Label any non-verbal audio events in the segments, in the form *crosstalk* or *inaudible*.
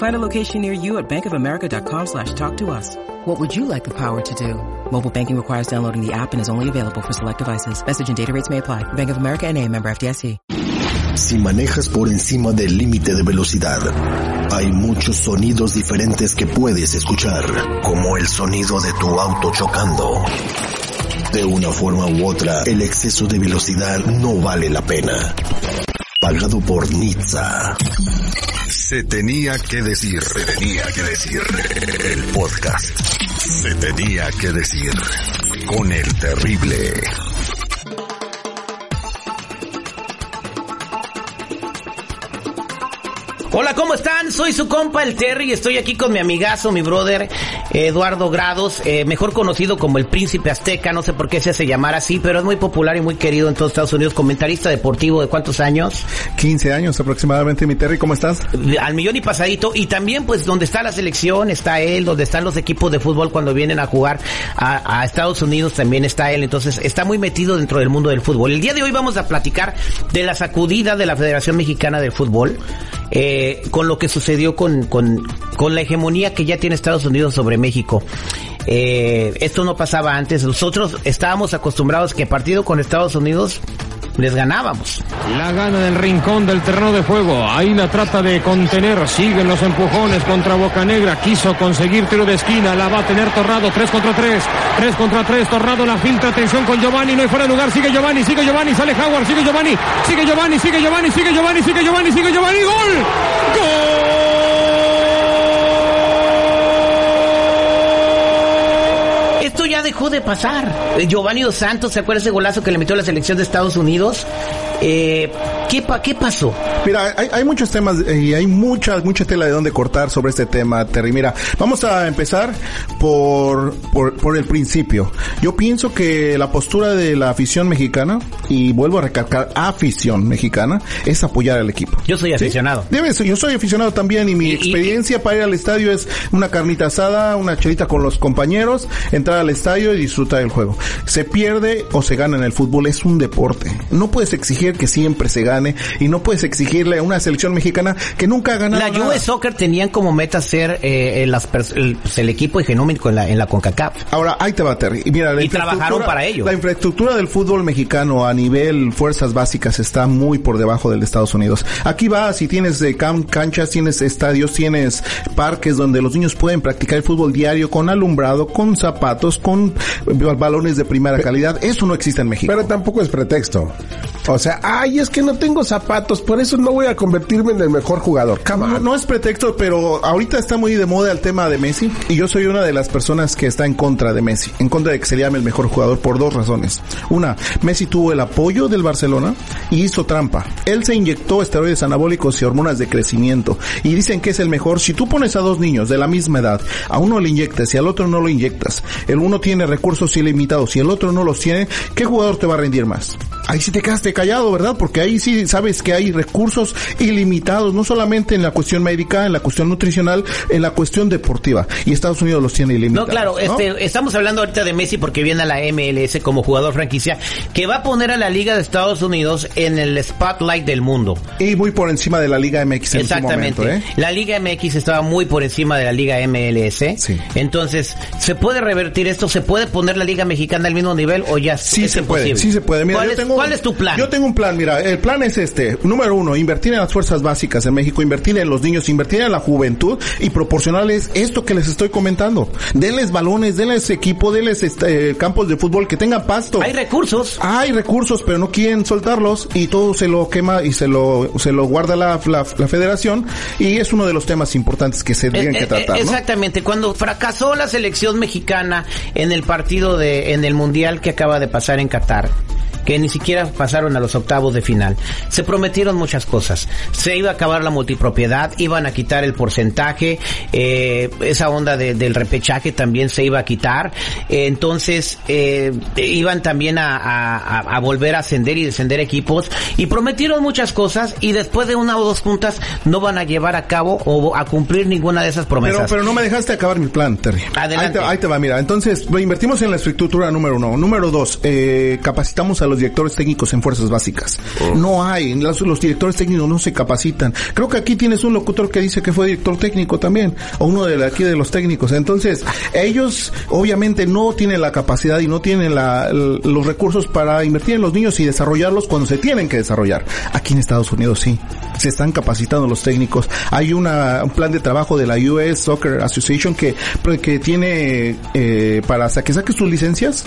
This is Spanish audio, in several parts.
Find a location near you at bankofamerica.com slash talk to us. What would you like the power to do? Mobile banking requires downloading the app and is only available for select devices. Message and data rates may apply. Bank of America and a member FDIC. Si manejas por encima del límite de velocidad, hay muchos sonidos diferentes que puedes escuchar, como el sonido de tu auto chocando. De una forma u otra, el exceso de velocidad no vale la pena. Pagado por Nizza. Se tenía que decir, se tenía que decir el podcast. Se tenía que decir con el terrible. Hola, ¿cómo están? Soy su compa el Terry y estoy aquí con mi amigazo, mi brother Eduardo Grados, eh, mejor conocido como el Príncipe Azteca, no sé por qué se hace llamar así, pero es muy popular y muy querido en todos Estados Unidos, comentarista deportivo de cuántos años? 15 años aproximadamente, mi Terry, ¿cómo estás? Al millón y pasadito, y también pues donde está la selección está él, donde están los equipos de fútbol cuando vienen a jugar a, a Estados Unidos también está él, entonces está muy metido dentro del mundo del fútbol. El día de hoy vamos a platicar de la sacudida de la Federación Mexicana de Fútbol, eh, con lo que sucedió con, con, con la hegemonía que ya tiene Estados Unidos sobre México. Eh, esto no pasaba antes. Nosotros estábamos acostumbrados que partido con Estados Unidos les ganábamos. La gana del rincón del terreno de juego. Ahí la trata de contener. Siguen los empujones contra Boca Negra. Quiso conseguir tiro de esquina. La va a tener Torrado. 3 contra 3. 3 contra 3. Torrado la filtra. Atención con Giovanni. No hay fuera de lugar. Sigue Giovanni. Sigue Giovanni. Sale Howard. Sigue Giovanni. Sigue Giovanni. Sigue Giovanni. Sigue Giovanni. Sigue Giovanni. Sigue Giovanni. Gol. Gol. Esto ya dejó de pasar. Eh, Giovanni Dos Santos, ¿se acuerda ese golazo que le metió a la selección de Estados Unidos? Eh, ¿qué, pa ¿Qué pasó? Mira, hay, hay muchos temas y hay mucha, mucha tela de dónde cortar sobre este tema, Terry. Mira, vamos a empezar por, por, por el principio. Yo pienso que la postura de la afición mexicana, y vuelvo a recalcar, afición mexicana, es apoyar al equipo. Yo soy aficionado. ¿Sí? Debe ser, yo soy aficionado también y mi Y- y- experiencia para ir al estadio es una carnita asada, una chelita con los compañeros, entrar al estadio y disfrutar del juego. Se pierde o se gana en el fútbol, es un deporte. No puedes exigir que siempre se gane y no puedes exigirle a una selección mexicana que nunca ha ganado La nada. US Soccer tenían como meta ser eh, las el, pues, el equipo hegemónico en la, en la CONCACAF. Ahora, ahí te va, Terry. Y mira, la Y trabajaron para ello. La infraestructura del fútbol mexicano a nivel fuerzas básicas está muy por debajo del de Estados Unidos. Aquí va, si tienes eh, canchas, tienes estadios, tienes parques donde los niños pueden practicar el fútbol diario con alumbrado, con zapatos, con balones de primera calidad. Eso no existe en México. Pero tampoco es pretexto. O sea, ay, es que no tengo zapatos, por eso no voy a convertirme en el mejor jugador. No, no es pretexto, pero ahorita está muy de moda el tema de Messi y yo soy una de las personas que está en contra de Messi, en contra de que se llame el mejor jugador por dos razones. Una, Messi tuvo el apoyo del Barcelona y hizo trampa. Él se inyectó esteroides anabólicos y hormonas de crecimiento y dicen que es el mejor. Si tú pones a dos niños de la misma edad, a uno le inyectas y al otro no lo inyectas, el uno tiene recursos ilimitados y el otro no los tiene, ¿qué jugador te va a rendir más? Ahí sí te quedaste callado, ¿verdad? Porque ahí sí sabes que hay recursos ilimitados, no solamente en la cuestión médica, en la cuestión nutricional, en la cuestión deportiva. Y Estados Unidos los tiene No, ilimitados. claro, ¿no? este, estamos hablando ahorita de Messi porque viene a la MLS como jugador franquicia que va a poner a la Liga de Estados Unidos en el spotlight del mundo. Y muy por encima de la Liga MX en su Exactamente. momento, ¿eh? La Liga MX estaba muy por encima de la Liga MLS. Sí. Entonces, ¿se puede revertir esto? ¿Se puede poner la Liga Mexicana al mismo nivel o ya Sí es se puede, imposible? sí se puede. Mira, ¿Cuál, yo tengo- cuál es tu plan? Yo tengo un plan, mira, el plan es este. Número uno, invertir en las fuerzas básicas en México, invertir en los niños, invertir en la juventud y proporcionarles esto que les estoy comentando. Denles balones, denles equipo, denles este, campos de fútbol que tengan pasto. Hay recursos. Hay recursos, pero no quieren soltarlos y todo se lo quema y se lo se lo guarda la, la, la federación y es uno de los temas importantes que se tienen Eh, que eh, tratar, ¿no? Exactamente, cuando fracasó la selección mexicana en el partido de, en el mundial que acaba de pasar en Qatar, que ni siquiera pasaron a los octavos de final. Se prometieron muchas cosas. Se iba a acabar la multipropiedad, iban a quitar el porcentaje, eh, esa onda de- del repechaje también se iba a quitar. Eh, entonces, eh, iban también a, a- a- a volver a ascender y descender equipos. Y prometieron muchas cosas y después de una o dos juntas no van a llevar a cabo o a cumplir ninguna de esas Pero, promesas. pero no me dejaste acabar mi plan, Terry. Adelante. Ahí te, ahí te va, mira. Entonces, invertimos en la estructura número uno. Número dos, eh, capacitamos a los directores técnicos en fuerzas básicas. No hay, los, los directores técnicos no se capacitan. Creo que aquí tienes un locutor que dice que fue director técnico también, o uno de aquí de los técnicos. Entonces, ellos obviamente no tienen la capacidad y no tienen la- los recursos para invertir en los niños y desarrollarlos cuando se tienen que desarrollar. Aquí en Estados Unidos sí, se están capacitando los técnicos. Hay una, un plan de trabajo de la US Soccer Association que, que tiene eh, para que saque sus licencias,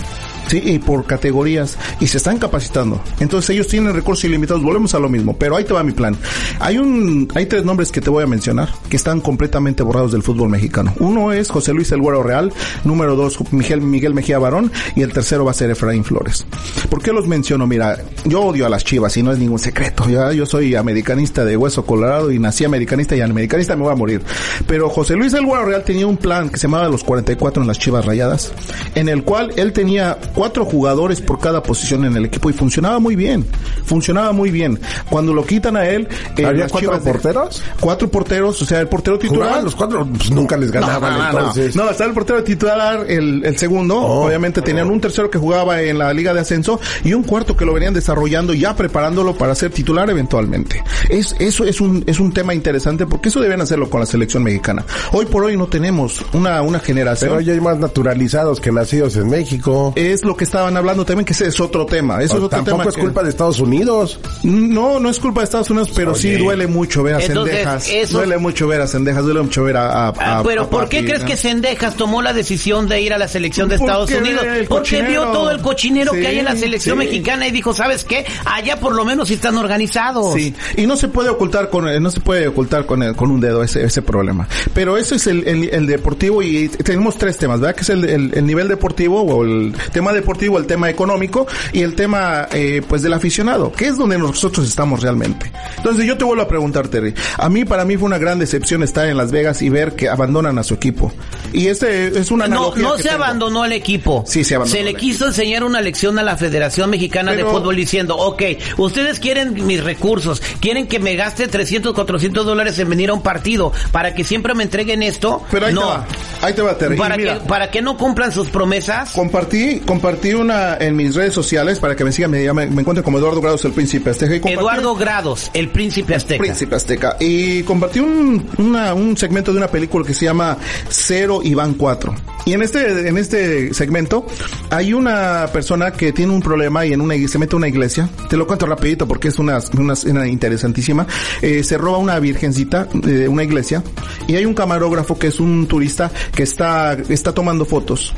sí, y por categorías y se están capacitando. Entonces ellos tienen recursos ilimitados. Volvemos a lo mismo, pero ahí te va mi plan. Hay un, hay tres nombres que te voy a mencionar que están completamente borrados del fútbol mexicano. Uno es José Luis El Güero Real, número dos Miguel, Miguel Mejía Barón y el tercero va a ser Efraín Flores. ¿Por qué los menciono? Mira, yo odio a las Chivas y no es ningún secreto. Ya yo soy americanista de hueso colorado y nací americanista y americanista me voy a morir. Pero José Luis El Güero Real tenía un plan que se llamaba los 44 en las Chivas Rayadas, en el cual él tenía cuatro jugadores por cada posición en el equipo y funcionaba muy bien. Funcionaba muy bien. Cuando lo quitan a él, eh, ¿Había cuatro de- porteros? cuatro porteros, o sea, el portero titular. Los cuatro, pues nunca les ganaban No, no, entonces. No, estaba el portero titular, el, el segundo. Oh. Obviamente tenían un tercero que jugaba en la Liga de Ascenso y un cuarto que lo venían desarrollando ya preparándolo para ser titular eventualmente. Es, eso es un, es un tema interesante porque eso deben hacerlo con la selección mexicana. Hoy por hoy no tenemos una, una generación. Pero ya hay más naturalizados que nacidos en México. es lo que estaban hablando también, que ese es otro tema. Eso es otro Tampoco tema es que- culpa de Estados Unidos. No, no es culpa de Estados Unidos, pero sí duele mucho ver a Entonces, Cendejas. eso- Duele mucho ver a Cendejas, duele mucho ver a... a- Ah, a- pero a ¿por qué Papi, crees ¿no? que Sendejas tomó la decisión de ir a la selección de Estados Unidos? Porque vio todo el cochinero Sí, que hay en la selección sí. mexicana y dijo, ¿sabes qué? Allá por lo menos están organizados. Sí, y no se puede ocultar con no se puede ocultar con el- con un dedo ese ese problema. Pero eso es el, el, el deportivo y tenemos tres temas, ¿verdad? Que es el, el, el nivel deportivo o el tema deportivo, el tema económico y el tema eh, pues del aficionado, que es donde nosotros estamos realmente. Entonces yo te vuelvo a preguntar, Terry. A mí para mí fue una gran decepción estar en Las Vegas y ver que abandonan a su equipo. Y este es una No, analogía no que se tengo. abandonó el equipo. Sí, se abandonó le el quiso enseñar una lección a la Federación Mexicana Pero- de Fútbol diciendo, ok, ustedes quieren mis recursos, quieren que me gaste 300, 400 dólares en venir a un partido para que siempre me entreguen esto. Pero ahí no. te va. Ahí te va, Terry. Para mira, que, para que no cumplan sus promesas. Compartí, compartí una en mis redes sociales para que me sigan, me, llame- me encuentren como Eduardo Grados, el Príncipe Azteca. y Eduardo Grados, el príncipe azteca. Príncipe Azteca. Y compartí un, una- un segmento de una película que se llama Cero y Van 4. Y en este, en este segmento hay una persona que tiene un problema y en una, se mete a una iglesia. Te lo cuento rapidito porque es una, una escena interesantísima. Eh, se roba una virgencita de una iglesia y hay un camarógrafo que es un turista que está, está tomando fotos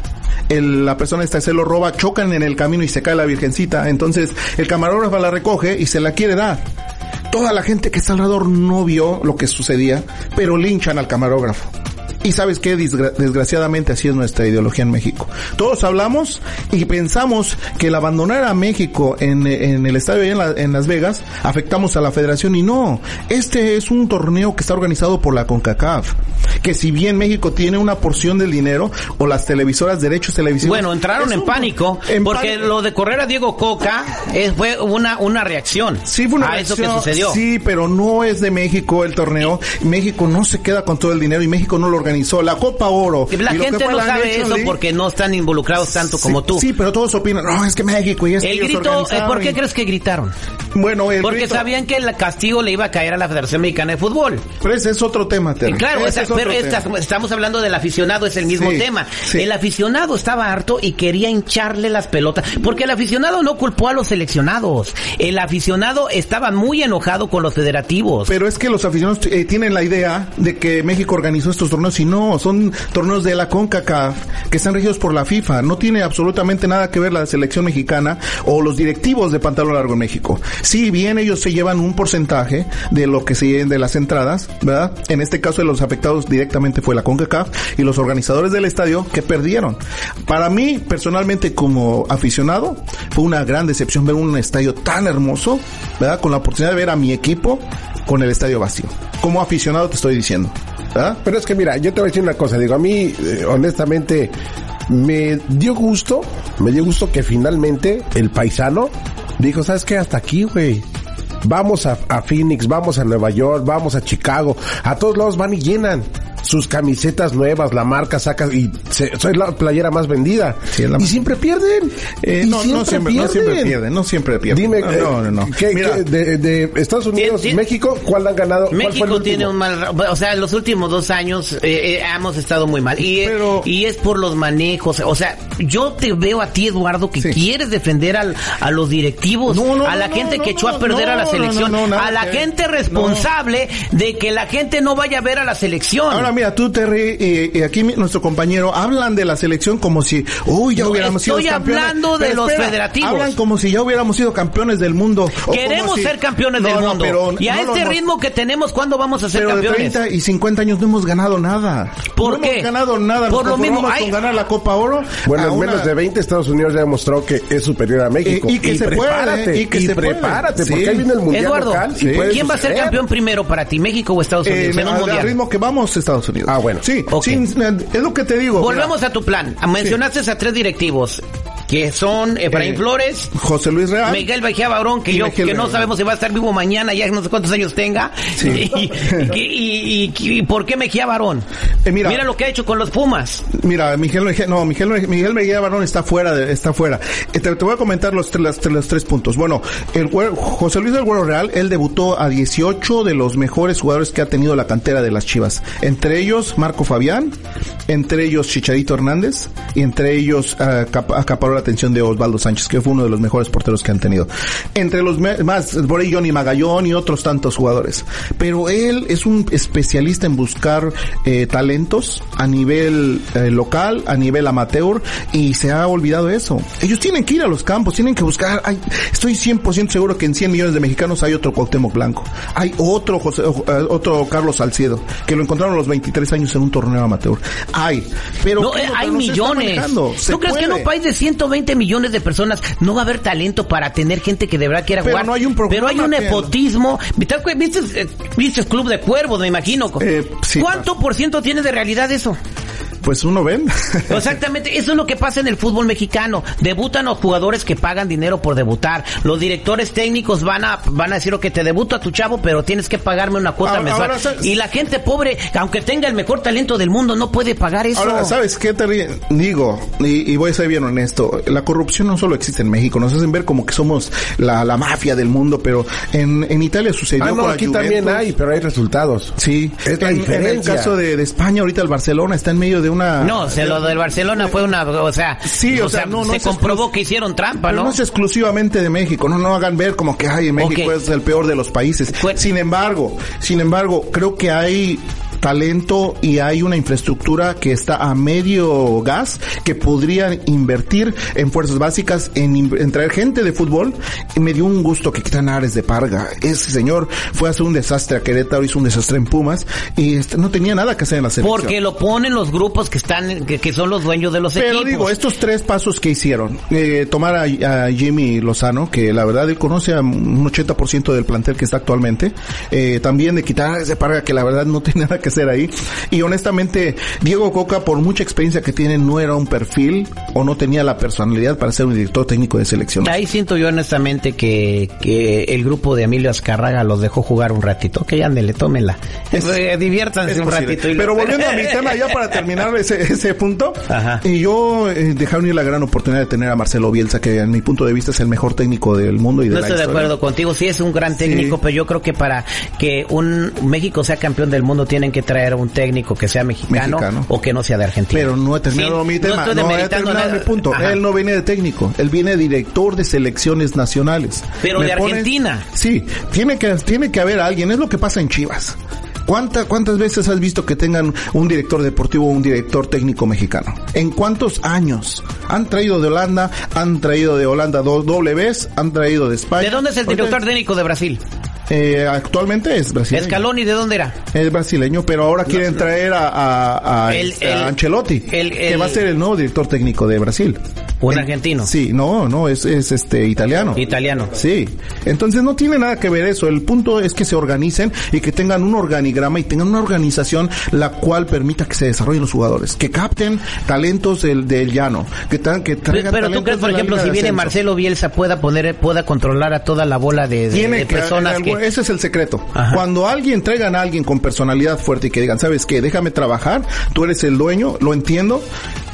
el- la persona esta se lo roba, chocan en el camino y se cae la virgencita. Entonces el camarógrafo la recoge y se la quiere dar. Toda la gente que está alrededor no vio lo que sucedía, pero linchan al camarógrafo. Y sabes qué, Desgra- desgraciadamente así es nuestra ideología en México. Todos hablamos y pensamos que el abandonar a México en, en el estadio en, la- en Las Vegas afectamos a la federación y no. Este es un torneo que está organizado por la CONCACAF. Que si bien México tiene una porción del dinero o las televisoras, derechos televisivos. Bueno, entraron es en un- pánico en porque pánico. lo de correr a Diego Coca eh, fue una, una reacción Sí, fue una a eso que reacción, sucedió. Sí, pero no es de México el torneo. México no se queda con todo el dinero y México no lo organizó. La Copa Oro. La y gente no sabe eso League, porque no están involucrados tanto sí, como tú. Sí, pero todos opinan, no, es que México y es que el grito, eh, ¿por qué y- crees que gritaron? Bueno, el Porque grito- sabían que el castigo le iba a caer a la Federación Mexicana de Fútbol. Pero ese es otro tema, Terry. Claro, esa- es pero esta- estamos hablando del aficionado, es el mismo Sí, tema. sí. El aficionado estaba harto y quería hincharle las pelotas, porque el aficionado no culpó a los seleccionados. El aficionado estaba muy enojado con los federativos. Pero es que los aficionados eh, tienen la idea de que México organizó estos torneos y no, son torneos de la CONCACAF que están regidos por la FIFA. No tiene absolutamente nada que ver la selección mexicana o los directivos de Pantalón Largo en México. Si bien ellos se llevan un porcentaje de lo que se de las entradas, ¿verdad? En este caso de los afectados directamente fue la CONCACAF y los organizadores del estadio que perdieron. Para mí, personalmente, como aficionado, fue una gran decepción ver un estadio tan hermoso, ¿verdad? Con la oportunidad de ver a mi equipo con el estadio vacío. Como aficionado te estoy diciendo. ¿Verdad? Pero es que mira, yo te voy a decir una cosa, digo, a mí, eh, honestamente, me dio gusto, me dio gusto que finalmente el paisano dijo, ¿sabes qué? Hasta aquí, güey. Vamos a, a Phoenix, vamos a Nueva York, vamos a Chicago, a todos lados van y llenan sus camisetas nuevas, la marca saca y se, soy la playera más vendida. Sí, es la- y siempre pierden. Eh, Y no, no siempre, no siempre pierden, no siempre pierden. Dime, no, eh, no, no. no. ¿qué- Mira, qué- de, de Estados Unidos, México, ¿cuál han ganado? ¿Cuál fue el México tiene un mal, o sea, los últimos dos años eh, eh, hemos estado muy mal y, Pero- y es por los manejos, o sea, yo te veo a ti Eduardo que Sí. quieres defender al, a los directivos, No, no, a la no, gente no, que no, echó a no, perder a la selección, no, no, nada a la que- gente responsable de que la gente no vaya a ver a la selección. Ahora mira, tú Terry y, y aquí mi- nuestro compañero hablan de la selección como si, uy, ya No, hubiéramos sido estoy campeones. hablando de Pero los federativos. Hablan como si ya hubiéramos sido campeones del mundo. Queremos si- ser campeones No, del no, mundo. pero y a no este ritmo que tenemos, ¿cuándo vamos a ser Pero de campeones? 30 y 50 años no hemos ganado nada. ¿Por no qué? hemos ganado nada. Por Nos lo mismo, hay- con ganar la Copa Oro. Bueno, en una- menos de 20 Estados Unidos ya demostró que es superior a México. Y- y que se puede, prepárate, y que se puede. prepárate, Sí. porque ahí viene el mundial Eduardo, local. y Sí. puede ¿quién va a ser campeón primero para ti, México o Estados Eh, Unidos en un al- al mundial? ritmo que vamos, Estados Unidos. Ah, bueno. Sí, Ok. sin- es lo que te digo. Volvemos a tu plan. Mencionaste a tres directivos que son Efraín Eh, Flores, Mira, José Luis Real. Miguel Bajía Barón, que yo Miguel que no Real. sabemos si va a estar vivo mañana, ya no sé cuántos años tenga. Sí. *laughs* Y, y- y- y por qué Mejía Barón? Eh, mira. lo que ha hecho con los Pumas. Mira, Miguel, Mejía- no, Miguel, Miguel Mejía Barón está fuera, de- está fuera. Eh, Te, te voy a comentar los, tres- las- los tres puntos. Bueno, el José Luis del Güero Real, él debutó a 18 de los mejores jugadores que ha tenido la cantera de las Chivas. Entre ellos, Marco Fabián, entre ellos Chicharito Hernández, y entre ellos cap- acaparó la atención de Osvaldo Sánchez, que fue uno de los mejores porteros que han tenido. Entre los más, por ahí Johnny Magallón y otros tantos jugadores. Pero él es un especialista en buscar eh, talentos a nivel eh, local, a nivel amateur, y se ha olvidado eso. Ellos tienen que ir a los campos, tienen que buscar, hay, estoy 100% seguro que en 100 millones de mexicanos hay otro Cuauhtémoc Blanco, hay otro José, eh, otro Carlos Salcedo, que lo encontraron a los 23 años en un torneo amateur. Hay, pero No, ¿qué eh, hay millones. ¿Tú crees que en un país de 120 millones de personas no va a haber talento para tener gente que de verdad quiera Pero jugar? no hay un programa Pero hay un nepotismo. ¿Viste, viste, eh, Club de Cuervos, me imagino? Eh, sí, ¿Cuánto por ciento tiene de realidad eso? Pues uno ven. *laughs* Exactamente, eso es lo que pasa en el fútbol mexicano. Debutan los jugadores que pagan dinero por debutar. Los directores técnicos van a van a decir, ok, te debuto a tu chavo, pero tienes que pagarme una cuota Ahora- mensual. y la gente pobre, aunque tenga el mejor talento del mundo, no puede pagar eso. Ahora, ¿sabes qué te digo? Y, y voy a ser bien honesto. La corrupción no solo existe en México. Nos hacen ver como que somos la, la mafia del mundo, pero en, en Italia sucedió Ah, no, con aquí Juventus. también hay, pero hay resultados. Sí, Es la en, en el diferencia. caso de, de España, ahorita el Barcelona está en medio de una... No, se lo del Barcelona fue una, o sea, Sí, o sea, no, no se comprobó que hicieron trampa, Pero ¿no? no es exclusivamente de México, no, no hagan ver como que ay, México es el peor de los países. Pues- sin embargo, sin embargo, creo que hay talento y hay una infraestructura que está a medio gas que podrían invertir en fuerzas básicas, en, en traer gente de fútbol. Y me dio un gusto que quitan Ares de Parga. Ese señor fue a hacer un desastre a Querétaro, hizo un desastre en Pumas y este, no tenía nada que hacer en la selección. Porque lo ponen los grupos que están, que, que son los dueños de los Pero equipos. digo, estos tres pasos que hicieron, eh, tomar a, a Jimmy Lozano, que la verdad él conoce a un 80% del plantel que está actualmente, eh, también de quitar ese parga que la verdad no tiene nada que hacer ahí, y honestamente, Diego Coca, por mucha experiencia que tiene, no era un perfil o no tenía la personalidad para ser un director técnico de selección. Ahí siento yo honestamente que, que el grupo de Emilio Azcarraga los dejó jugar un ratito. Ok, ándele, tómenla. *laughs* Eh, diviértanse Es un posible. ratito. Pero volviendo a mi tema ya para terminar ese, ese punto, Ajá. y yo eh, dejaron ir la gran oportunidad de tener a Marcelo Bielsa, que en mi punto de vista es el mejor técnico del mundo y de No la estoy de acuerdo contigo, sí es un gran técnico, Sí. pero yo creo que para que un México sea campeón del mundo tienen que traer un técnico que sea mexicano, Mexicano. o que no sea de Argentina. Pero no he terminado Sí, mi tema. No No, he terminado nada. mi punto. Ajá. Él no viene de técnico. Él viene de director de selecciones nacionales. Pero Me de Argentina. Sí. Tiene que, tiene que haber alguien. Es lo que pasa en Chivas. ¿Cuánta, ¿Cuántas veces has visto que tengan un director deportivo o un director técnico mexicano? ¿En cuántos años? Han traído de Holanda, han traído de Holanda dos doble vez, han traído de España. ¿De dónde es el director técnico de Brasil? Eh, actualmente es brasileño. Scaloni, ¿de dónde era? Es brasileño, pero ahora quieren traer a, a, a, El- este, a el- Ancelotti, el- que va a ser el nuevo director técnico de Brasil. Un En- argentino. Sí, no, no, es, es este italiano. Italiano. Sí, entonces no tiene nada que ver eso. El punto es que se organicen y que tengan un organigrama y tengan una organización la cual permita que se desarrollen los jugadores, que capten talentos del, del llano, que, tan- que Pero, traigan pero tú talentos crees, por ejemplo, si viene. Marcelo Bielsa pueda poner, pueda controlar a toda la bola de, de- Tiene de que, personas que... ese es el secreto. Ajá. Cuando alguien traigan a alguien con personalidad fuerte y que digan, ¿sabes qué? Déjame trabajar, tú eres el dueño, lo entiendo,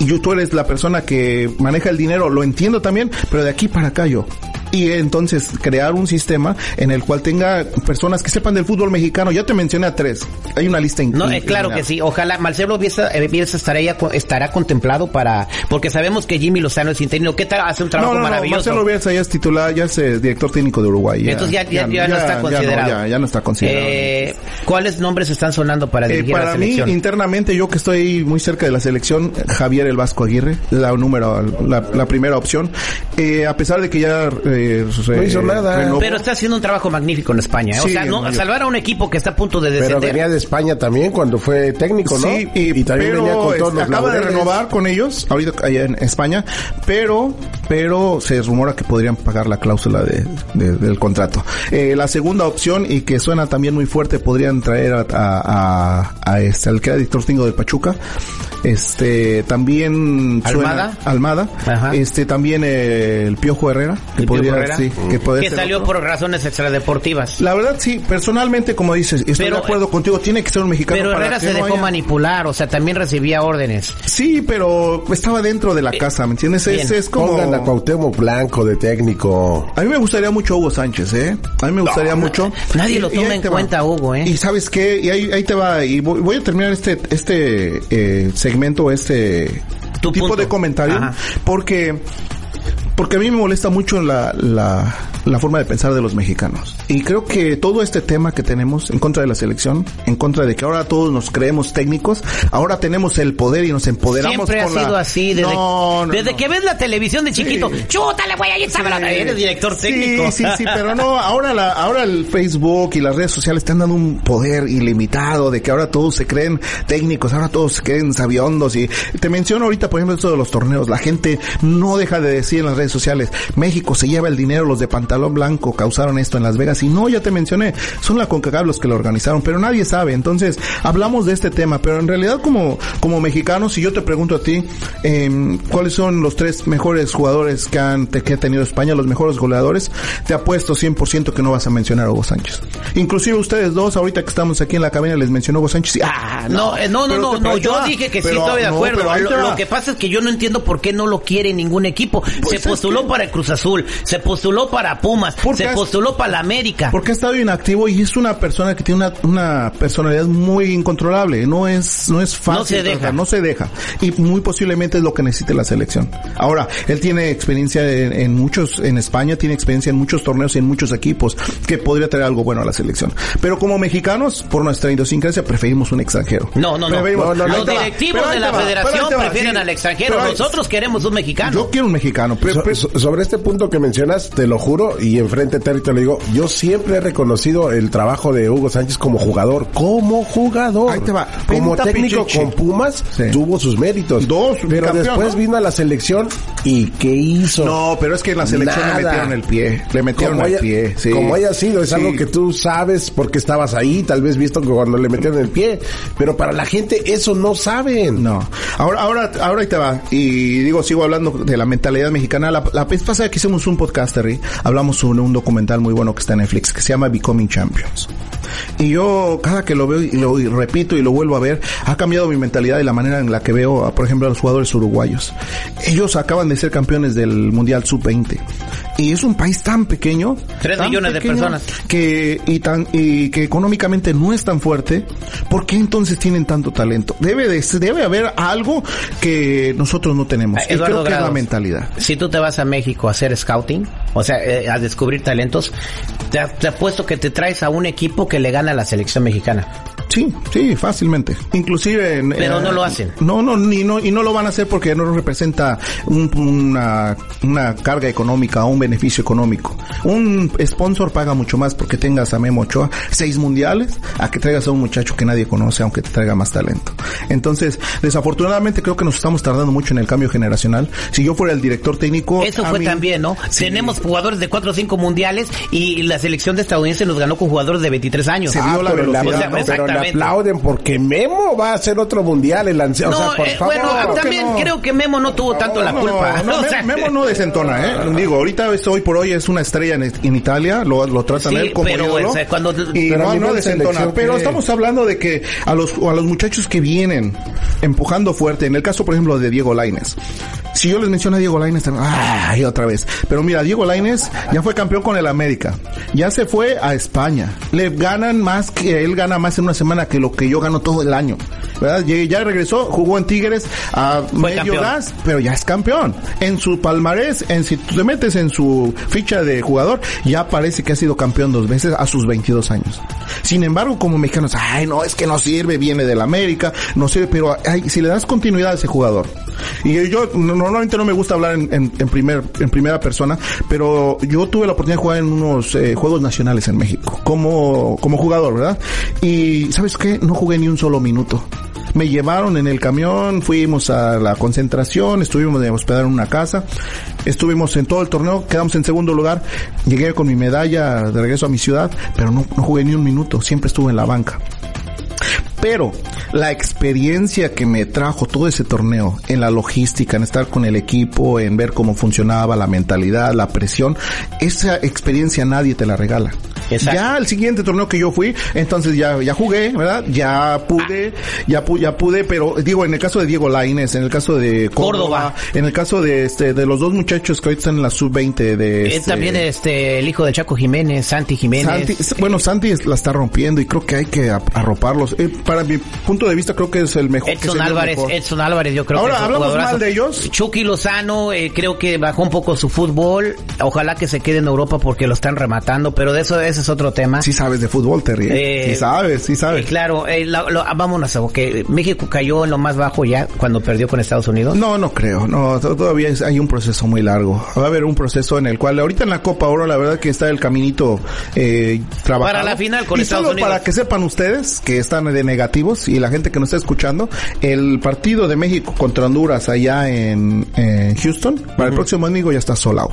y tú eres la persona que maneja el dinero, lo entiendo también, pero de aquí para acá yo. Y entonces crear un sistema en el cual tenga personas que sepan del fútbol mexicano. Ya te mencioné a tres. Hay una lista No, eh, claro que sí. Ojalá Marcelo Bielsa, eh, Bielsa estará, estará contemplado para... Porque sabemos que Jimmy Lozano es interino. ¿Qué tal? Hace un trabajo No, no, no, maravilloso. Marcelo Bielsa ya es titular, ya es eh, director técnico de Uruguay. Entonces ya, ya, ya no está considerado. Ya, no está considerado. Eh, ¿Cuáles nombres están sonando para dirigir a la para mí, selección? internamente, yo que estoy muy cerca de la selección, Javier El Vasco Aguirre, la número, la, la primera opción. Eh, a pesar de que ya eh, re- No hizo nada. renovó- Pero está haciendo un trabajo magnífico en España. ¿eh? o sea, no, salvar a un equipo que está a punto de Pero descender. venía de España también cuando fue técnico, ¿no? Sí, y, también pero venía con todos los acaba de renovar con ellos, ahorita allá en España, pero pero se rumora que podrían pagar la cláusula de, de- del contrato. Eh, la segunda opción, y que suena también muy fuerte, podrían traer a, a, a- a este, al que era director técnico del Pachuca, este, también suena- ¿Almada? Almada, Ajá. este, también eh, el Piojo Herrera, que ¿El Piojo podría, Herrera? sí, que podría que ser salió otro. por razones extradeportivas. La verdad sí, personalmente como dices, estoy Pero, de acuerdo eh, contigo, tiene que ser un mexicano Pero para Herrera que se no dejó haya- manipular, o sea, también recibía órdenes. Sí, pero estaba dentro de la casa, ¿me entiendes? Es, Eh, como... Pongan a Cuauhtémoc Blanco de técnico. A mí me gustaría mucho Hugo Sánchez, ¿eh? A mí me gustaría mucho. nadie lo toma en cuenta, Hugo, ¿eh? Y sabes qué, y ahí, ahí te va, y voy, voy a terminar este, este eh, segmento, este Tu tipo punto. de comentario, Ajá. porque porque a mí me molesta mucho la, la, la forma de pensar de los mexicanos. Y creo que todo este tema que tenemos en contra de la selección, en contra de que ahora todos nos creemos técnicos, ahora tenemos el poder y nos empoderamos Siempre ha con la- sido así, desde, No, no, desde no. que ves la televisión de chiquito. Sí. Chútale, güey, ahí está, Sí. eres director técnico. Sí, sí, sí, pero *laughs* no, ahora la, ahora el Facebook y las redes sociales están dando un poder ilimitado de que ahora todos se creen técnicos, ahora todos se creen sabiondos y te menciono ahorita, por ejemplo, esto de los torneos, la gente no deja de decir en las redes sociales, México se lleva el dinero, los de pantalón blanco causaron esto en Las Vegas y no, ya te mencioné, son la CONCACAF los que lo organizaron, pero nadie sabe, entonces hablamos de este tema, pero en realidad como, como mexicanos, si yo te pregunto a ti, em, ¿cuáles son los tres mejores jugadores que han, que ha tenido España, los mejores goleadores? Te apuesto 100% que no vas a mencionar a Hugo Sánchez. Inclusive ustedes dos, ahorita que estamos aquí en la cabina, les mencionó Hugo Sánchez y, ah, No, eh, no, no, Pero no, no, yo dije que sí estoy de acuerdo. lo, que pasa es que yo no entiendo por qué no lo quiere ningún equipo. se Pues es postuló que- para el Cruz Azul, se postuló para Pumas, se has- postuló para la América. Porque ha estado inactivo y es una persona que tiene una, una personalidad muy incontrolable. No es, no es fácil. No se deja. tratar, no se deja. Y muy posiblemente es lo que necesite la selección. Ahora, él tiene experiencia en, en muchos, en España, tiene experiencia en muchos torneos y en muchos equipos que podría traer algo bueno a la selección. Pero como mexicanos, por nuestra idiosincrasia, preferimos un extranjero. No, no, no. Preferimos- No, no, Los directivos de la va, federación prefieren sí. al extranjero. Nosotros queremos un mexicano. Yo quiero un mexicano. pero- So- pero- so- sobre este punto que mencionas, te lo juro, y enfrente te lo digo, yo siempre he reconocido el trabajo de Hugo Sánchez como jugador, como jugador. Ahí te va. Como Pinta técnico pichichi. con Pumas, Sí. tuvo sus méritos. Dos, Pero campeón, después ¿no? vino a la selección y ¿qué hizo? No, pero es que en la selección Nada. le metieron el pie. Le metieron como el haya, pie. sí. como haya sido, es Sí. algo que tú sabes porque estabas ahí, tal vez visto que cuando le metieron el pie, pero para la gente eso no saben. No. Ahora, ahora, ahora ahí te va. Y digo, sigo hablando de la mentalidad mexicana. La, la vez pasada que hicimos un podcast, Terry, hablamos sobre un documental muy bueno que está en Netflix, que se llama Becoming Champions. Y yo, cada que lo veo y lo repito y lo vuelvo a ver, ha cambiado mi mentalidad y la manera en la que veo, por ejemplo, a los jugadores uruguayos. Ellos acaban de ser campeones del Mundial Sub-20. Y es un país tan pequeño. Tres tan millones de personas. Que, y tan, y que económicamente no es tan fuerte. ¿Por qué entonces tienen tanto talento? Debe de, debe haber algo que nosotros no tenemos. y Eduardo creo que es la mentalidad. Si tú te vas a México a hacer scouting, o sea, eh, a descubrir talentos, te, te apuesto que te traes a un equipo que le gana a la selección mexicana. Sí, sí, fácilmente. Inclusive... en- Pero eh, no lo hacen. No, no, ni, no, y no lo van a hacer porque no representa un- una, una carga económica o un beneficio económico. Un sponsor paga mucho más porque tengas a Memo Ochoa seis mundiales a que traigas a un muchacho que nadie conoce aunque te traiga más talento. Entonces, desafortunadamente creo que nos estamos tardando mucho en el cambio generacional. Si yo fuera el director técnico... Eso fue mí- también, ¿no? Sí. Tenemos jugadores de 4 o 5 mundiales y la selección de estadounidense nos ganó con jugadores de 23 años. Se vio la pero, velocidad, ¿no? pero le aplauden porque Memo va a hacer otro mundial. El ansia- o No, sea, por eh, favor. bueno, creo que también no. creo que Memo no tuvo tanto la No, culpa. No, *laughs* O Me- sea, Memo no desentona, ¿eh? Digo, ahorita hoy por hoy es una estrella en, en Italia, lo, lo tratan Sí, él como pero, ídolo, cuando- y Pero no, desentona. Pero estamos hablando de que a los, a los muchachos que vienen empujando fuerte, en el caso, por ejemplo, de Diego Laines. Si yo les menciono a Diego Laines, ay, otra vez. Pero mira, Diego Laines ya fue campeón con el América. Ya se fue a España. Le ganan más que él gana más en una semana que lo que yo gano todo el año. ¿Verdad? Ya, regresó, jugó en Tigres a medio campeón. gas, pero ya es campeón. En su palmarés, en si tú te metes en su ficha de jugador, ya parece que ha sido campeón dos veces a sus 22 años. Sin embargo, como mexicanos, ay, no, es que no sirve, viene del América, no sirve, pero ay, si le das continuidad a ese jugador. Y yo no- normalmente no me gusta hablar en, en- primer, en primera persona, pero yo tuve la oportunidad de jugar en unos eh, Juegos Nacionales en México, como, jugador, ¿verdad? Y, ¿sabes qué? No jugué ni un solo minuto. Me llevaron en el camión, fuimos a la concentración, estuvimos de hospedar en una casa, estuvimos en todo el torneo, quedamos en segundo lugar, llegué con mi medalla de regreso a mi ciudad, pero no jugué ni un minuto, siempre estuve en la banca. Pero la experiencia que me trajo todo ese torneo en la logística, en estar con el equipo, en ver cómo funcionaba la mentalidad, la presión, esa experiencia nadie te la regala. Exacto. Ya el siguiente torneo que yo fui, entonces ya, ya jugué, ¿verdad? Ya pude, ya, pu- ya pude, pero digo, en el caso de Diego Laines, en el caso de Córdoba, Córdoba. en el caso de este, de los dos muchachos que ahorita están en la sub-20 de Es este, también este el hijo de Chaco Jiménez, Santi Jiménez. Santi, bueno, Santi es- la está rompiendo y creo que hay que arroparlos. Eh, para mi punto de vista creo que es el mejor. Edson Álvarez, mejor. Edson Álvarez, yo creo Ahora, que es ¿hablamos jugadorazo. mal de ellos? Chucky Lozano, eh, creo que bajó un poco su fútbol. Ojalá que se quede en Europa porque lo están rematando, pero de eso ese es otro tema. Sí sabes de fútbol, Terry. Eh, sí sabes, sí Eh, sabes. claro, eh, la- lo- ah, vámonos a que México cayó en lo más bajo ya cuando perdió con Estados Unidos. No, no creo. No, to- todavía hay un proceso muy largo. Va a haber un proceso en el cual ahorita en la Copa Oro la verdad que está el caminito eh, trabajado. Para la final con y Estados solo Unidos. para que sepan ustedes que están de negativos y la gente que nos está escuchando, el partido de México contra Honduras allá en, en Houston para el próximo domingo ya está sold out.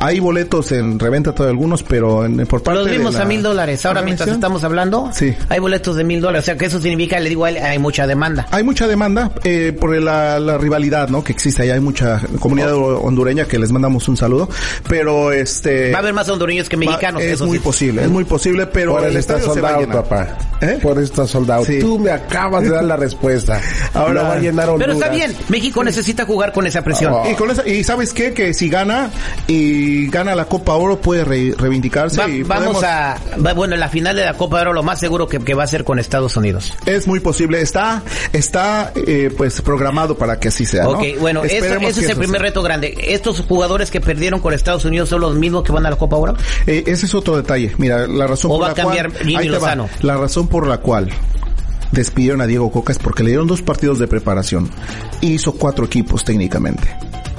Hay boletos en reventa todavía algunos, pero en, por parte Los de la a mil dólares. Ahora mientras estamos hablando, Sí. hay boletos de mil dólares. O sea que eso significa, le digo a él, hay mucha demanda. Hay mucha demanda eh, por la, la rivalidad, ¿no? Que existe allá. Hay mucha comunidad hondureña que les mandamos un saludo. Pero este. Va a haber más hondureños que mexicanos. va- es eso muy sí. posible, es muy posible, pero Por el se va a soldado, llenar. papá. ¿Eh? Por está soldado. Sí. Tú me acabas de dar la respuesta. *laughs* Ahora- va a llenar Pero está Honduras. bien, México necesita jugar con esa presión. Oh. Y con esa, y sabes qué, que si gana y gana la Copa Oro puede re- reivindicarse Va- y vamos a, va- bueno, en la final de la Copa de Oro lo más seguro que, que va a ser con Estados Unidos. es muy posible, está, está eh, pues programado para que así sea, ¿no? Ok, bueno, eso- ese es el eso primer sea. reto grande. ¿Estos jugadores que perdieron con Estados Unidos son los mismos que van a la Copa Oro? Eh, ese es otro detalle. Mira, la razón ¿O por va la a cambiar cual Jimmy va. Lozano? La razón por la cual despidieron a Diego Coca es porque le dieron dos partidos de preparación. Hizo cuatro equipos técnicamente.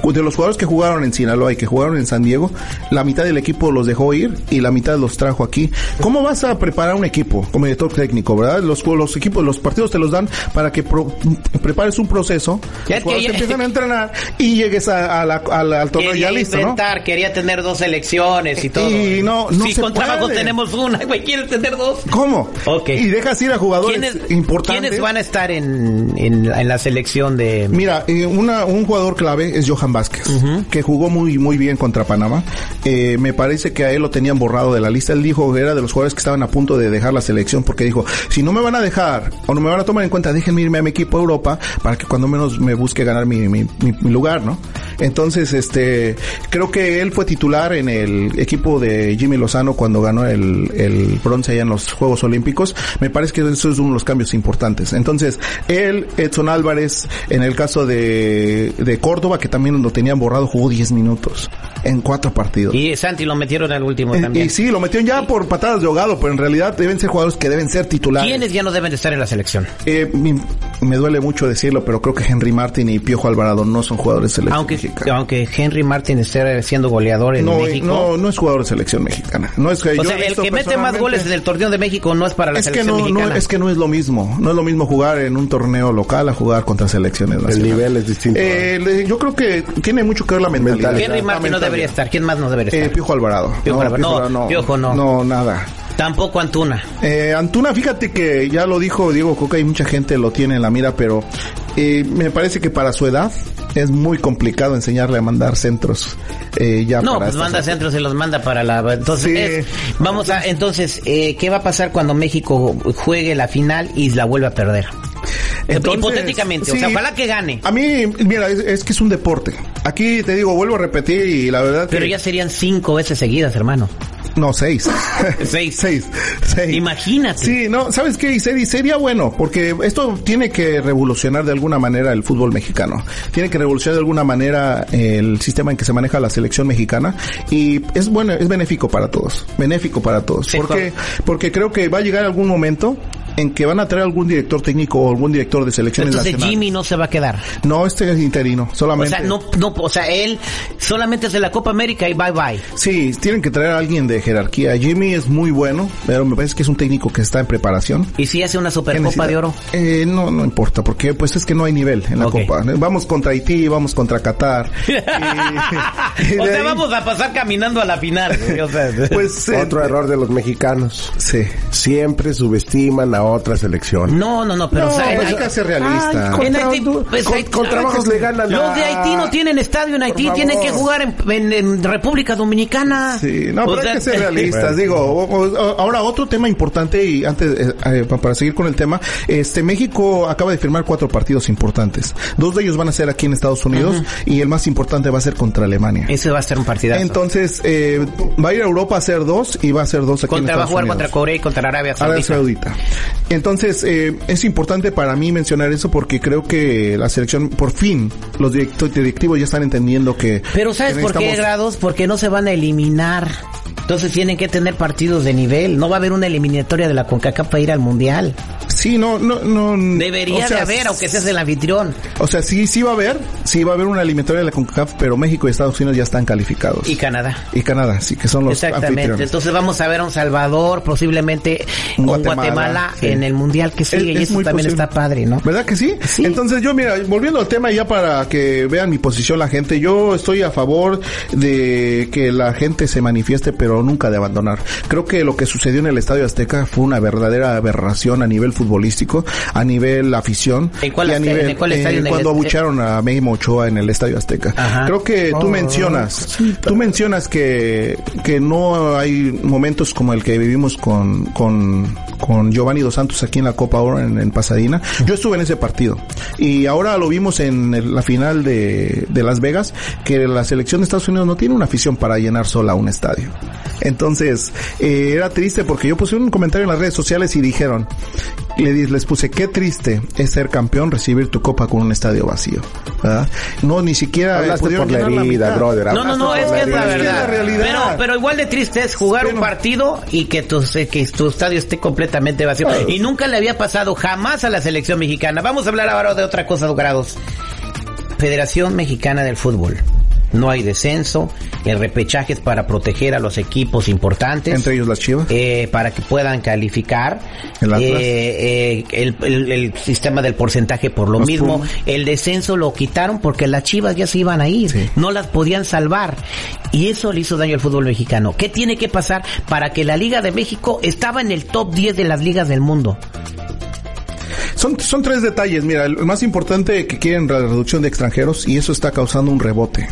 De los jugadores que jugaron en Sinaloa y que jugaron en San Diego, la mitad del equipo los dejó ir y la mitad los trajo aquí. ¿Cómo vas a preparar un equipo como director técnico, verdad? Los, los equipos, los partidos te los dan para que pro- prepares un proceso, Ya los que ya- empiezan a entrenar y llegues a, a la- a la- al torneo ya listo, ¿no? inventar, quería tener dos elecciones y todo. Y no- no si se con trabajo puede. tenemos una, güey, ¿quieres tener dos? ¿Cómo? Ok. Y dejas ir a jugadores ¿Quiénes, importantes. ¿Quiénes van a estar en, en, en la selección de... Mira, eh, una, un jugador clave es Johan Vázquez, que jugó muy muy bien contra Panamá. Eh, me parece que a él lo tenían borrado de la lista. Él dijo que era de los jugadores que estaban a punto de dejar la selección porque dijo, si no me van a dejar o no me van a tomar en cuenta, déjenme irme a mi equipo a Europa para que cuando menos me busque ganar mi, mi, mi- mi lugar, ¿no? Entonces, este, creo que él fue titular en el equipo de Jimmy Lozano cuando ganó el, el bronce allá en los Juegos Olímpicos. Me parece que eso es uno de los cambios importantes. Entonces, él, Edson Álvarez, en el caso de, de Córdoba, que también lo tenían borrado, jugó 10 minutos. en cuatro partidos. Y Santi lo metieron al último también. y sí, lo metieron ya por patadas de ahogado, pero en realidad deben ser jugadores que deben ser titulares. ¿Quiénes ya no deben de estar en la selección? Eh, mi- me duele mucho decirlo, pero creo que Henry Martin y Piojo Alvarado no son jugadores de selección Aunque, mexicana. aunque Henry Martin esté siendo goleador en No, México. no, no es jugador de selección mexicana. No es que o yo sea, el que mete más goles en el torneo de México no es para la es selección no, no, mexicana. es que no es lo mismo. No es lo mismo jugar en un torneo local a jugar contra selecciones El nacionales. nivel es distinto. Eh, le- yo creo que tiene mucho que ver la mentalidad. Henry Martin no debería estar. ¿Quién más no debería Eh, estar? Piojo Alvarado. Piojo Alvarado. No, Piojo no. No, nada. Tampoco Antuna. Eh, Antuna, fíjate que ya lo dijo Diego Coca y mucha gente lo tiene en la mira, pero eh, me parece que para su edad es muy complicado enseñarle a mandar centros. eh, ya No, para pues manda centros y los manda para la... Entonces, Sí. es- vamos a... Entonces, eh, ¿qué va a pasar cuando México juegue la final y la vuelva a perder? Entonces, Hipotéticamente, o sea, ojalá que gane. A mí, mira, es, es que es un deporte. Aquí te digo, vuelvo a repetir y la verdad Pero que... ya serían cinco veces seguidas, hermano. No, seis. *laughs* Seis. seis. Seis. Imagínate. Sí, no, ¿sabes qué? Y sería, bueno, porque esto tiene que revolucionar de alguna manera el fútbol mexicano. Tiene que revolucionar de alguna manera el sistema en que se maneja la selección mexicana. Y es bueno, es benéfico para todos. Benéfico para todos. Porque, porque creo que va a llegar algún momento en que van a traer algún director técnico o algún director de selecciones Entonces nacionales. Jimmy no se va a quedar. No, este es interino, O solamente. sea, no, no, o sea, él solamente es de la Copa América y bye bye. Sí, tienen que traer a alguien de jerarquía. Jimmy es muy bueno, pero me parece que es un técnico que está en preparación. Y si hace una ¿Qué Supercopa de Oro. Eh, no, no importa, porque pues es que no hay nivel en la. Copa. Vamos contra Haití, vamos contra Qatar. *laughs* Y- y o sea, ahí, vamos a pasar caminando a la final. o sea, *laughs* Pues, eh, Otro error de los mexicanos. sí. Siempre subestiman a otra selección. No, no, no, pero No, o sea, pues hay- que ser realista. Ay, en contra Haití, Hondu- pues, con, Haití- con trabajos le ganan. Los de Haití no tienen estadio en Haití, tienen que jugar en, en- en República Dominicana. Sí, no, O pero sea, hay que ser realistas. Digo, o- o- ahora otro tema importante y antes, eh, eh, pa- para seguir con el tema, este México acaba de firmar cuatro partidos importantes. Dos de ellos van a ser aquí en Estados Unidos y el más importante va a ser contra Alemania. Ese va a ser un partidazo. Entonces, eh, va a ir a Europa a hacer dos y va a hacer dos aquí contra, en va a Estados jugar Unidos. contra Corea y contra Arabia Saudita. Arabia Saudita. Entonces, eh, es importante para mí mencionar eso porque creo que la selección, por fin, los directivos ya están entendiendo que... Pero ¿sabes que por qué, Grados? Porque no se van a eliminar. Entonces tienen que tener partidos de nivel. No va a haber una eliminatoria de la CONCACAF para ir al Mundial. Sí, no, no, no. Debería o sea, de haber, aunque seas el anfitrión. O sea, sí, sí va a haber, sí va a haber una eliminatoria de la CONCACAF, pero México y Estados Unidos ya están calificados. Y Canadá. Y Canadá, sí, que son los Exactamente. anfitriones. Entonces vamos a ver a un Salvador, posiblemente Un Guatemala, Guatemala, sí. en el Mundial que sigue. Es- y es eso también posible. está padre, ¿no? ¿Verdad que sí? Sí. Entonces yo, mira, volviendo al tema ya para que vean mi posición la gente, yo estoy a favor de que la gente se manifieste, pero nunca de abandonar. Creo que lo que sucedió en el Estadio Azteca fue una verdadera aberración a nivel futbolístico, a nivel afición. ¿En cuál y a este- nivel, en cuál eh, estadio? Cuando abucharon a Memo Ochoa en el Estadio Azteca. Ajá. Creo que tú mencionas, tú mencionas que, que no hay momentos como el que vivimos con, con, con Giovanni Dos Santos aquí en la Copa Oro en, en Pasadena. Yo estuve en ese partido. Y ahora lo vimos en el- la final de, de Las Vegas, que la selección de Estados Unidos no tiene una afición para llenar sola un estadio. Entonces, eh, era triste porque yo puse un comentario en las redes sociales y dijeron, le di- les puse, qué triste es ser campeón, recibir tu copa con un estadio vacío. ¿verdad? No, ni siquiera Hablaste pudieron por la herida, brother. No, no, no, Hablaste es que es la realidad. Verdad. la. Pero, pero igual de triste es jugar un partido y que tu, que tu estadio esté completamente vacío. Y nunca le había pasado jamás a la selección mexicana. Vamos a hablar ahora de otra cosa, Grados. Federación Mexicana del Fútbol. No hay descenso, el repechaje es para proteger a los equipos importantes. Entre ellos las chivas. eh, para que puedan calificar. El. Eh, eh, el, el- el sistema del porcentaje por lo Los mismo. Pumas. El descenso lo quitaron porque las chivas ya se iban a ir. Sí. No las podían salvar. Y eso le hizo daño al fútbol mexicano. ¿Qué tiene que pasar para que la Liga de México estaba en el top 10 de las ligas del mundo? Son, son tres detalles. Mira, el más importante que quieren la reducción de extranjeros y eso está causando un rebote.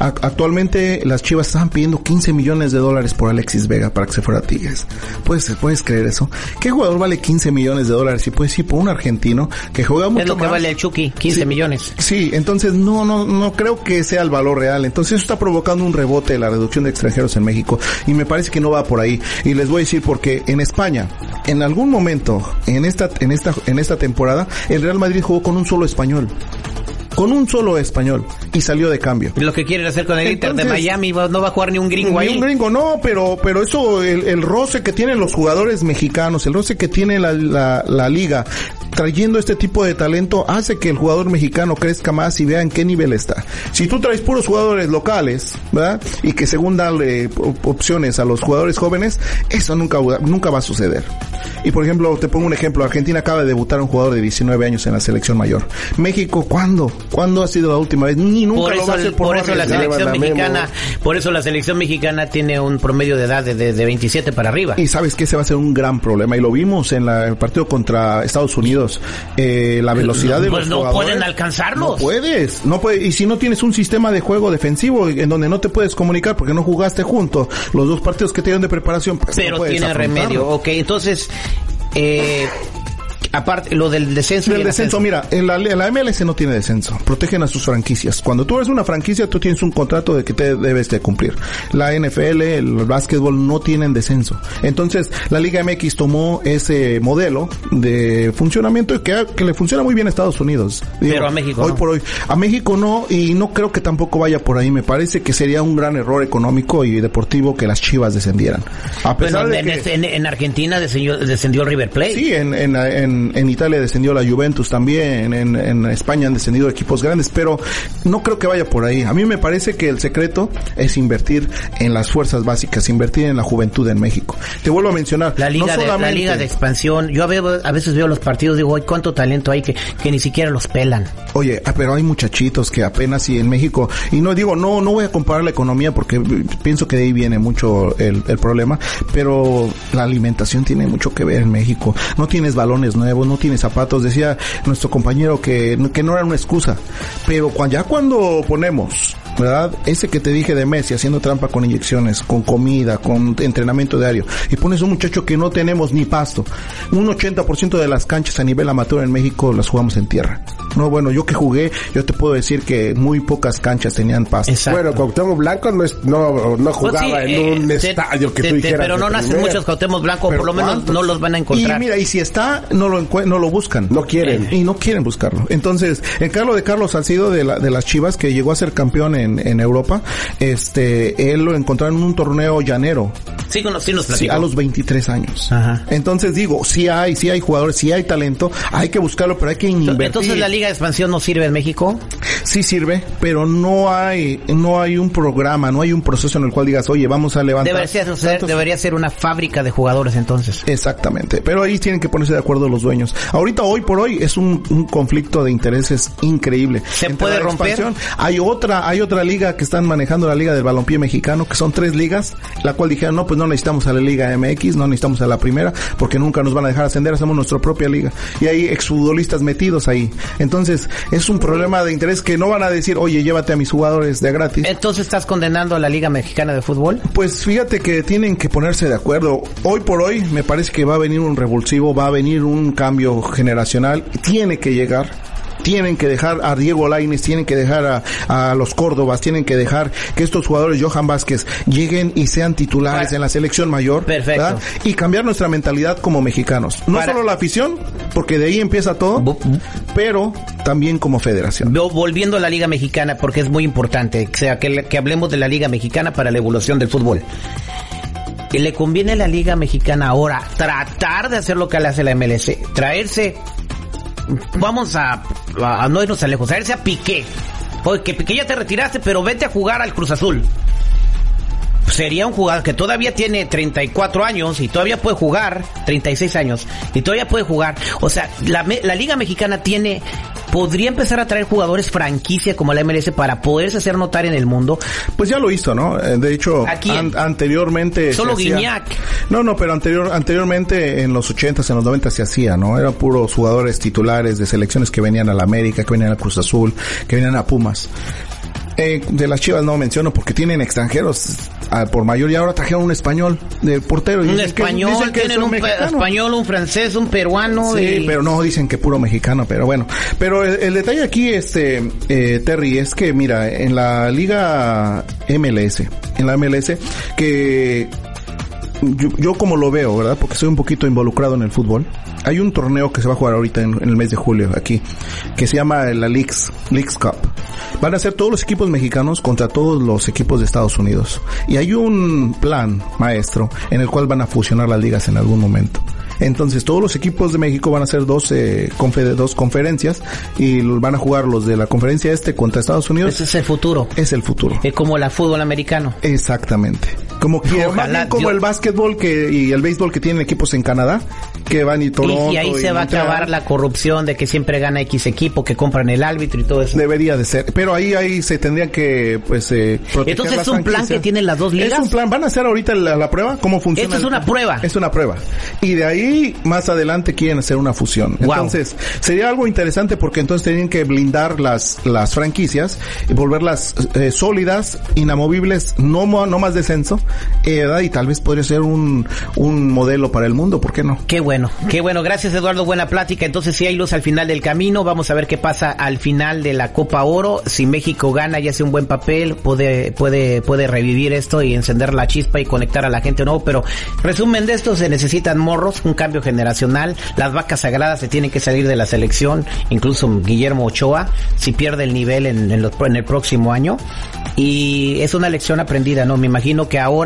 Actualmente las Chivas estaban pidiendo 15 millones de dólares por Alexis Vega para que se fuera a Tigres. ¿Puedes, puedes creer eso? ¿Qué jugador vale 15 millones de dólares? Y puedes ir por un argentino que juega mucho es lo que más. vale el Chucky, 15 Sí. millones. Sí, entonces no, no, no creo que sea el valor real. Entonces eso está provocando un rebote de la reducción de extranjeros en México y me parece que no va por ahí. Y les voy a decir porque en España, en algún momento, en esta, en esta, en esta temporada, el Real Madrid jugó con un solo español. con un solo español y salió de cambio. Lo que quieren hacer con el Inter de Miami, no va a jugar ni un gringo Ni ahí. un gringo, no, pero, pero eso, el, el roce que tienen los jugadores mexicanos, el roce que tiene la, la, la liga, trayendo este tipo de talento, hace que el jugador mexicano crezca más y vea en qué nivel está. Si tú traes puros jugadores locales, ¿verdad? Y que según darle op- opciones a los jugadores jóvenes, eso nunca, va- nunca va a suceder. Y por ejemplo, te pongo un ejemplo, Argentina acaba de debutar un jugador de 19 años en la selección mayor. México, ¿cuándo? ¿Cuándo ha sido la última vez? Ni nunca Por lo eso, va a hacer por no eso la selección Memo. mexicana, por eso la selección mexicana tiene un promedio de edad de, de, de 27 para arriba. Y sabes que ese va a ser un gran problema. Y lo vimos en la- el partido contra Estados Unidos. Eh, la velocidad de Pues los no pueden alcanzarlos. No puedes. No puedes. Y si no tienes un sistema de juego defensivo en donde no te puedes comunicar porque no jugaste junto los dos partidos que te dieron de preparación, pues no pero puedes tiene afrontarlo. remedio. Ok, entonces, eh, aparte, lo del descenso. y Del el descenso, mira, en la, en la MLS no tiene descenso. Protegen a sus franquicias. Cuando tú eres una franquicia, tú tienes un contrato de que te debes de cumplir. La NFL, el básquetbol no tienen descenso. Entonces, la Liga MX tomó ese modelo de funcionamiento y que, que le funciona muy bien a Estados Unidos. Pero a México Hoy no. por hoy. A México no, y no creo que tampoco vaya por ahí. Me parece que sería un gran error económico y deportivo que las Chivas descendieran. A pesar Bueno, de en, que... este- en- en Argentina descendió, descendió el River Plate. Sí, en, en, en, en Italia descendió la Juventus también, en, en España han descendido equipos grandes, pero no creo que vaya por ahí. A mí me parece que el secreto es invertir en las fuerzas básicas, invertir en la juventud en México. Te vuelvo a mencionar, La liga, no de, la solamente- liga de expansión. Yo a ve- a veces veo los partidos y digo, "Ay, cuánto talento hay que, que ni siquiera los pelan. Oye, ah, pero hay muchachitos que apenas y en México, y no digo, no, no voy a comparar la economía porque pienso que de ahí viene mucho el, el problema, pero la alimentación tiene mucho que ver en México. No tienes balones nuevos, no tienes zapatos. Decía nuestro compañero que, que no era una excusa, pero ya cuando ponemos ¿verdad? Ese que te dije de Messi haciendo trampa con inyecciones, con comida, con entrenamiento diario, y pones un muchacho que no tenemos ni pasto. Un 80% de las canchas a nivel amateur en México las jugamos en tierra. No, bueno, yo que jugué, yo te puedo decir que muy pocas canchas tenían pasto. Exacto. Bueno, Cuauhtémoc Blanco no, es, no, no Pues jugaba sí, en eh, un te- estadio que te- tú te- dijeras. Pero no nacen muchos Cuauhtémoc Blanco, por lo menos ¿cuántos? no los van a encontrar. Y mira, y si está, no lo no lo buscan. No quieren. Y no quieren buscarlo. Entonces, el caso de Carlos Salcido de, la, de las Chivas, que llegó a ser campeón en, en Europa, este, él lo encontraron en un torneo llanero. sí, con- sí nos Sí, a los 23 años. Ajá. Entonces digo, sí hay, sí hay jugadores, sí hay talento, hay que buscarlo, pero hay que invertir. Entonces la Liga de Expansión no sirve en México. Sí sirve, pero no hay, no hay un programa, no hay un proceso en el cual digas, oye, vamos a levantar. Debería ser, tantos- debería ser una fábrica de jugadores entonces. Exactamente, pero ahí tienen que ponerse de acuerdo los dueños. Ahorita, hoy por hoy, es un, un conflicto de intereses increíble. ¿Se Entre puede romper? Hay otra, hay otra liga que están manejando la liga del balompié mexicano, que son tres ligas, la cual dijeron, no, pues no necesitamos a la liga MX, no necesitamos a la primera, porque nunca nos van a dejar ascender, hacemos nuestra propia liga. Y hay exfutbolistas metidos ahí. Entonces, es un problema de interés que no van a decir, oye, llévate a mis jugadores de gratis. Entonces estás condenando a la Liga Mexicana de Fútbol. Pues fíjate que tienen que ponerse de acuerdo. Hoy por hoy me parece que va a venir un revulsivo, va a venir un cambio generacional. Tiene que llegar. Tienen que dejar a Diego Lainez, tienen que dejar a, a los Córdobas, tienen que dejar que estos jugadores, Johan Vázquez, lleguen y sean titulares Para- en la selección mayor. Perfecto. ¿verdad? Y cambiar nuestra mentalidad como mexicanos. No Para- solo la afición, porque de ahí empieza todo, pero también como federación. Volviendo a la Liga Mexicana, porque es muy importante, o sea, que, que hablemos de la Liga Mexicana para la evolución del fútbol. Le conviene a la Liga Mexicana ahora tratar de hacer lo que le hace la MLS, traerse, vamos a, a no irnos a lejos, traerse a Piqué. Oye, que Piqué ya te retiraste, pero vete a jugar al Cruz Azul. Sería un jugador que todavía tiene 34 años y todavía puede jugar, 36 años, y todavía puede jugar. O sea, la, la Liga Mexicana tiene, podría empezar a traer jugadores franquicia como la MLS para poderse hacer notar en el mundo. Pues ya lo hizo, ¿no? Eh, De hecho, an- anteriormente... Solo hacía- Guiñac. No, no, pero anterior, anteriormente en los 80s, en los 90 se hacía, ¿no? Eran puros jugadores titulares de selecciones que venían a la América, que venían a Cruz Azul, que venían a Pumas. Eh, de las Chivas no menciono porque tienen extranjeros ah, por mayor y ahora trajeron un español de portero. y Un que- español, dicen que es tienen un mexicano. español, un francés, un peruano. Sí, y- pero no dicen que puro mexicano, pero bueno. Pero el, el detalle aquí, este, eh, Terry, es que mira, en la liga MLS, en la MLS, que yo, yo como lo veo, ¿verdad? Porque estoy un poquito involucrado en el fútbol. Hay un torneo que se va a jugar ahorita en, en el mes de julio aquí, que se llama la Leagues, Leagues Cup. Van a ser todos los equipos mexicanos contra todos los equipos de Estados Unidos. Y hay un plan maestro en el cual van a fusionar las ligas en algún momento. Entonces todos los equipos de México van a hacer dos, eh, dos conferencias y van a jugar los de la conferencia este contra Estados Unidos. Ese es el futuro. Es el futuro. Es como la fútbol americano. Exactamente. Como que Ojalá más bien como Dios- el básquetbol que y el béisbol que tienen equipos en Canadá, que van y Toronto Y, y ahí se va a acabar la corrupción de que siempre gana X equipo, que compran el árbitro y todo eso. Debería de ser, pero ahí ahí se tendrían que pues eh, proteger Entonces es un plan que tienen las dos ligas. Es un plan, van a hacer ahorita la, la prueba, cómo funciona. Esto es el- una prueba. Es una prueba. Y de ahí más adelante quieren hacer una fusión. Wow. Entonces, sería algo interesante porque entonces tienen que blindar las las franquicias y volverlas eh, sólidas, inamovibles, no no más descenso, y tal vez podría ser un un modelo para el mundo, ¿por qué no? Qué bueno, qué bueno. Gracias Eduardo, buena plática. Entonces si hay luz al final del camino, vamos a ver qué pasa al final de la Copa Oro. Si México gana y hace un buen papel, puede, puede, puede revivir esto y encender la chispa y conectar a la gente nuevo. Pero resumen de esto, se necesitan morros, un cambio generacional. Las vacas sagradas se tienen que salir de la selección, incluso Guillermo Ochoa, si pierde el nivel en, en, los- en el próximo año. Y es una lección aprendida, ¿no? Me imagino que ahora,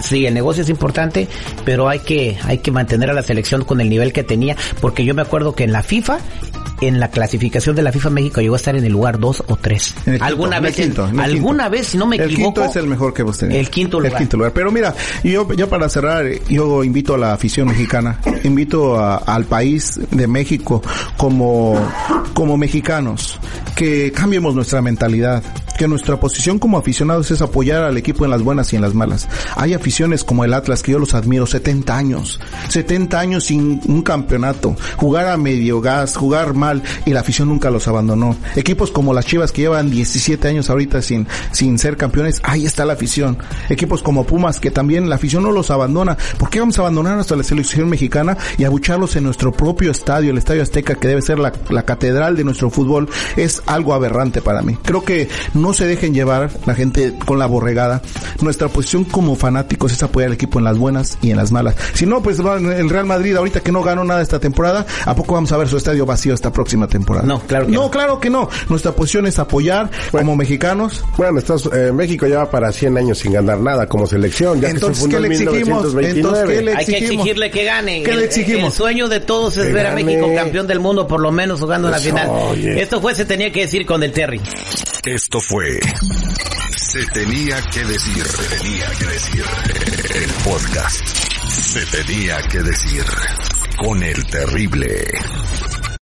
sí, el negocio es importante, pero hay que, hay que mantener a la selección con el nivel que tenía, porque yo me acuerdo que en la FIFA, en la clasificación de la FIFA México llegó a estar en el lugar 2 o 3. En el quinto, alguna en el vez, quinto, en el alguna quinto. vez, si no me el equivoco, quinto es el mejor que hemos tenido. el quinto lugar. El quinto lugar. Pero mira, yo ya para cerrar, yo invito a la afición mexicana, invito a- al país de México como, como mexicanos, que cambiemos nuestra mentalidad, que nuestra posición como aficionados es apoyar al equipo en las buenas y en las malas. Hay aficiones como el Atlas que yo los admiro, 70 años, 70 años sin un campeonato, jugar a medio gas, jugar mal y la afición nunca los abandonó. Equipos como las Chivas que llevan 17 años ahorita sin, sin ser campeones, ahí está la afición. Equipos como Pumas que también la afición no los abandona. ¿Por qué vamos a abandonar hasta la selección mexicana y abucharlos en nuestro propio estadio, el Estadio Azteca, que debe ser la, la catedral de nuestro fútbol? Es algo aberrante para mí. Creo que no se dejen llevar la gente con la borregada. Nuestra posición como fanáticos es apoyar al equipo en las buenas y en las malas. Si no, pues el Real Madrid ahorita que no ganó nada esta temporada, ¿a poco vamos a ver su estadio vacío esta próxima temporada? No, claro que no. no. claro que no. Nuestra posición es apoyar como mexicanos. Bueno, Estados- eh, México lleva para 100 años sin ganar nada como selección, ya Entonces, que se fundó ¿qué le exigimos? 1929. Entonces, ¿qué le Hay que exigimos? exigirle que gane. ¿Qué le El- exigimos? El, sueño de todos es Que ver a. México campeón del mundo, por lo menos jugando en la final. oye. Esto fue, se tenía que decir con el Terry. Esto fue Se tenía que decir. Se tenía que decir. El podcast. Se tenía que decir. Con el terrible.